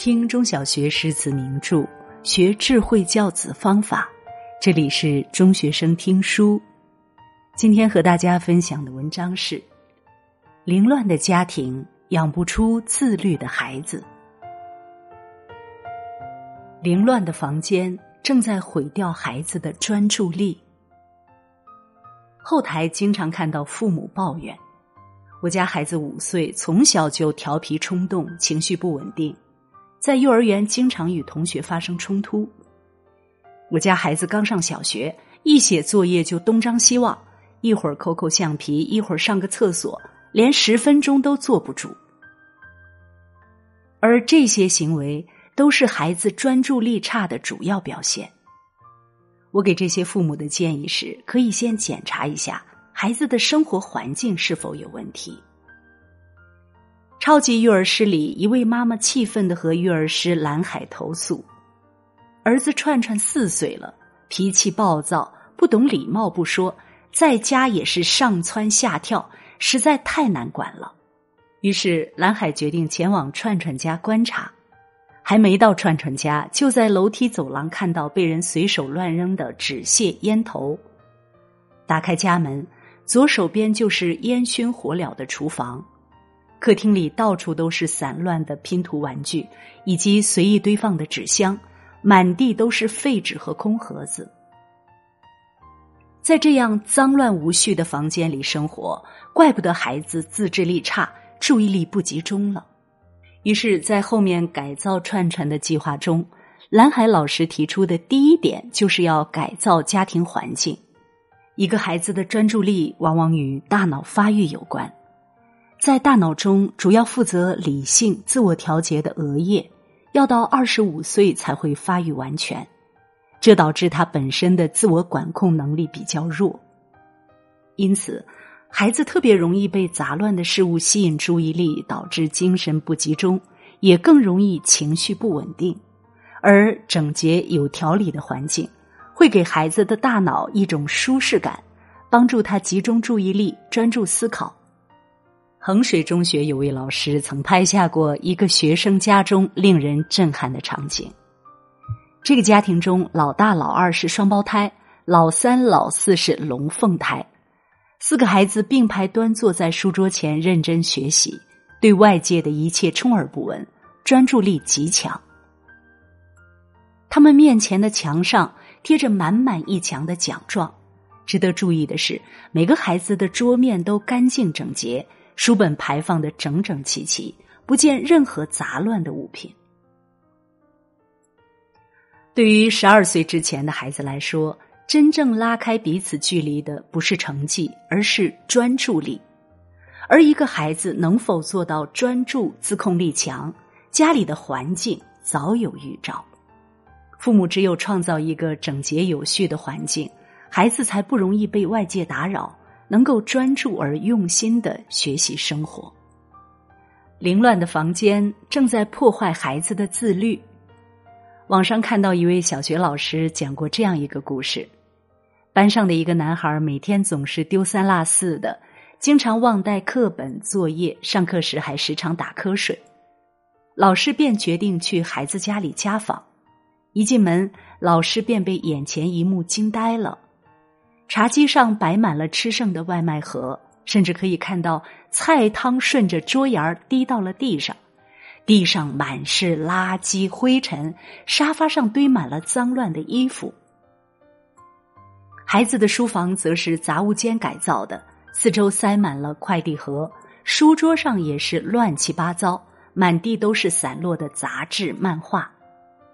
听中小学诗词名著，学智慧教子方法。这里是中学生听书。今天和大家分享的文章是：凌乱的家庭养不出自律的孩子。凌乱的房间正在毁掉孩子的专注力。后台经常看到父母抱怨：“我家孩子五岁，从小就调皮冲动，情绪不稳定。”在幼儿园经常与同学发生冲突。我家孩子刚上小学，一写作业就东张西望，一会儿抠抠橡皮，一会儿上个厕所，连十分钟都坐不住。而这些行为都是孩子专注力差的主要表现。我给这些父母的建议是：可以先检查一下孩子的生活环境是否有问题。超级育儿师里，一位妈妈气愤的和育儿师蓝海投诉：“儿子串串四岁了，脾气暴躁，不懂礼貌不说，在家也是上蹿下跳，实在太难管了。”于是蓝海决定前往串串家观察。还没到串串家，就在楼梯走廊看到被人随手乱扔的纸屑、烟头。打开家门，左手边就是烟熏火燎的厨房。客厅里到处都是散乱的拼图玩具，以及随意堆放的纸箱，满地都是废纸和空盒子。在这样脏乱无序的房间里生活，怪不得孩子自制力差、注意力不集中了。于是，在后面改造串串的计划中，蓝海老师提出的第一点就是要改造家庭环境。一个孩子的专注力往往与大脑发育有关。在大脑中主要负责理性、自我调节的额叶，要到二十五岁才会发育完全，这导致他本身的自我管控能力比较弱。因此，孩子特别容易被杂乱的事物吸引注意力，导致精神不集中，也更容易情绪不稳定。而整洁有条理的环境，会给孩子的大脑一种舒适感，帮助他集中注意力、专注思考。衡水中学有位老师曾拍下过一个学生家中令人震撼的场景。这个家庭中，老大、老二是双胞胎，老三、老四是龙凤胎。四个孩子并排端坐在书桌前认真学习，对外界的一切充耳不闻，专注力极强。他们面前的墙上贴着满满一墙的奖状。值得注意的是，每个孩子的桌面都干净整洁。书本排放的整整齐齐，不见任何杂乱的物品。对于十二岁之前的孩子来说，真正拉开彼此距离的不是成绩，而是专注力。而一个孩子能否做到专注、自控力强，家里的环境早有预兆。父母只有创造一个整洁有序的环境，孩子才不容易被外界打扰。能够专注而用心的学习生活。凌乱的房间正在破坏孩子的自律。网上看到一位小学老师讲过这样一个故事：班上的一个男孩每天总是丢三落四的，经常忘带课本作业，上课时还时常打瞌睡。老师便决定去孩子家里家访。一进门，老师便被眼前一幕惊呆了。茶几上摆满了吃剩的外卖盒，甚至可以看到菜汤顺着桌沿儿滴到了地上，地上满是垃圾灰尘，沙发上堆满了脏乱的衣服。孩子的书房则是杂物间改造的，四周塞满了快递盒，书桌上也是乱七八糟，满地都是散落的杂志、漫画，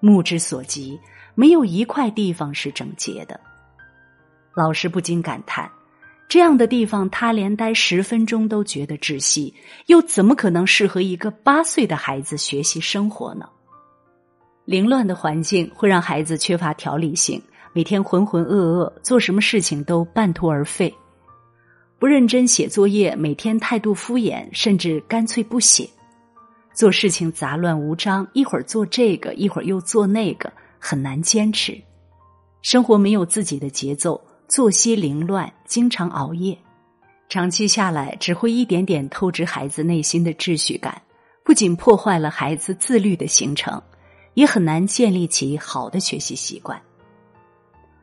目之所及，没有一块地方是整洁的。老师不禁感叹：“这样的地方，他连待十分钟都觉得窒息，又怎么可能适合一个八岁的孩子学习生活呢？”凌乱的环境会让孩子缺乏条理性，每天浑浑噩噩，做什么事情都半途而废；不认真写作业，每天态度敷衍，甚至干脆不写；做事情杂乱无章，一会儿做这个，一会儿又做那个，很难坚持；生活没有自己的节奏。作息凌乱，经常熬夜，长期下来只会一点点透支孩子内心的秩序感，不仅破坏了孩子自律的形成，也很难建立起好的学习习惯。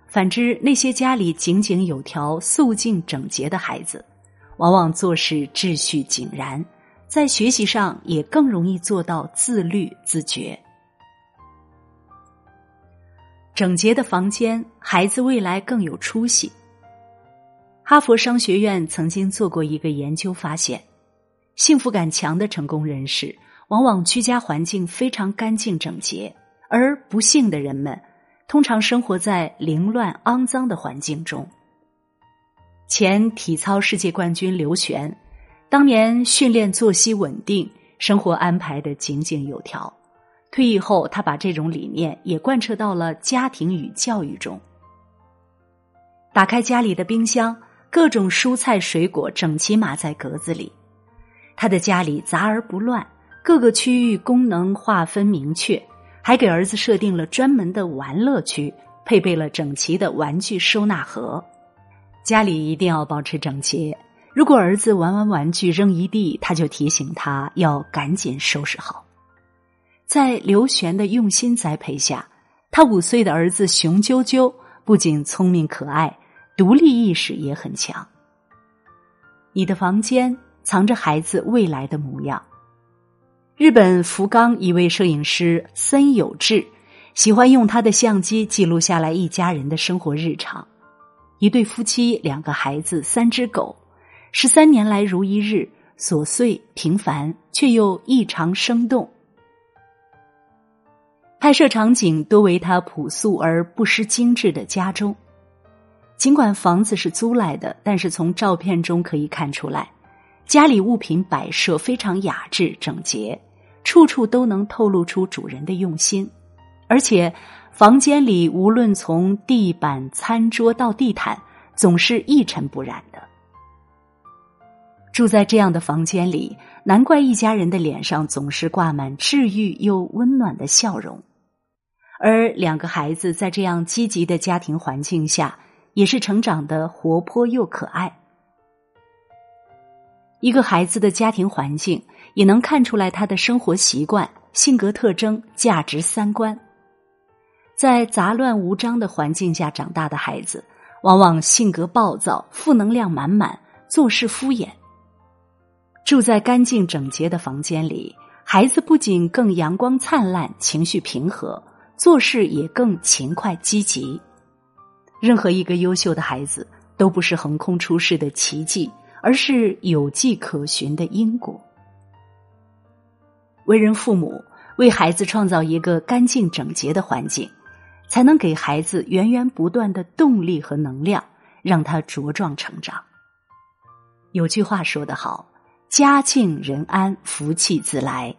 反之，那些家里井井有条、肃静整洁的孩子，往往做事秩序井然，在学习上也更容易做到自律自觉。整洁的房间，孩子未来更有出息。哈佛商学院曾经做过一个研究，发现，幸福感强的成功人士，往往居家环境非常干净整洁，而不幸的人们，通常生活在凌乱肮脏的环境中。前体操世界冠军刘璇，当年训练作息稳定，生活安排的井井有条。退役后，他把这种理念也贯彻到了家庭与教育中。打开家里的冰箱，各种蔬菜水果整齐码在格子里。他的家里杂而不乱，各个区域功能划分明确，还给儿子设定了专门的玩乐区，配备了整齐的玩具收纳盒。家里一定要保持整洁。如果儿子玩完玩具扔一地，他就提醒他要赶紧收拾好。在刘璇的用心栽培下，他五岁的儿子熊赳赳不仅聪明可爱，独立意识也很强。你的房间藏着孩子未来的模样。日本福冈一位摄影师森有志，喜欢用他的相机记录下来一家人的生活日常。一对夫妻，两个孩子，三只狗，十三年来如一日，琐碎平凡，却又异常生动。拍摄场景多为他朴素而不失精致的家中。尽管房子是租来的，但是从照片中可以看出来，家里物品摆设非常雅致整洁，处处都能透露出主人的用心。而且，房间里无论从地板、餐桌到地毯，总是一尘不染的。住在这样的房间里，难怪一家人的脸上总是挂满治愈又温暖的笑容。而两个孩子在这样积极的家庭环境下，也是成长的活泼又可爱。一个孩子的家庭环境也能看出来他的生活习惯、性格特征、价值三观。在杂乱无章的环境下长大的孩子，往往性格暴躁、负能量满满、做事敷衍。住在干净整洁的房间里，孩子不仅更阳光灿烂、情绪平和。做事也更勤快积极。任何一个优秀的孩子都不是横空出世的奇迹，而是有迹可循的因果。为人父母，为孩子创造一个干净整洁的环境，才能给孩子源源不断的动力和能量，让他茁壮成长。有句话说得好：“家境人安，福气自来。”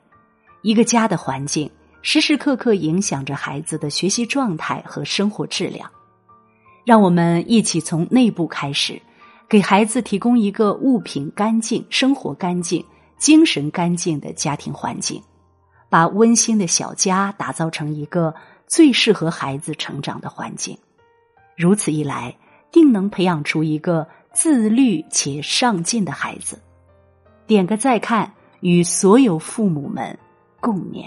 一个家的环境。时时刻刻影响着孩子的学习状态和生活质量，让我们一起从内部开始，给孩子提供一个物品干净、生活干净、精神干净的家庭环境，把温馨的小家打造成一个最适合孩子成长的环境。如此一来，定能培养出一个自律且上进的孩子。点个再看，与所有父母们共勉。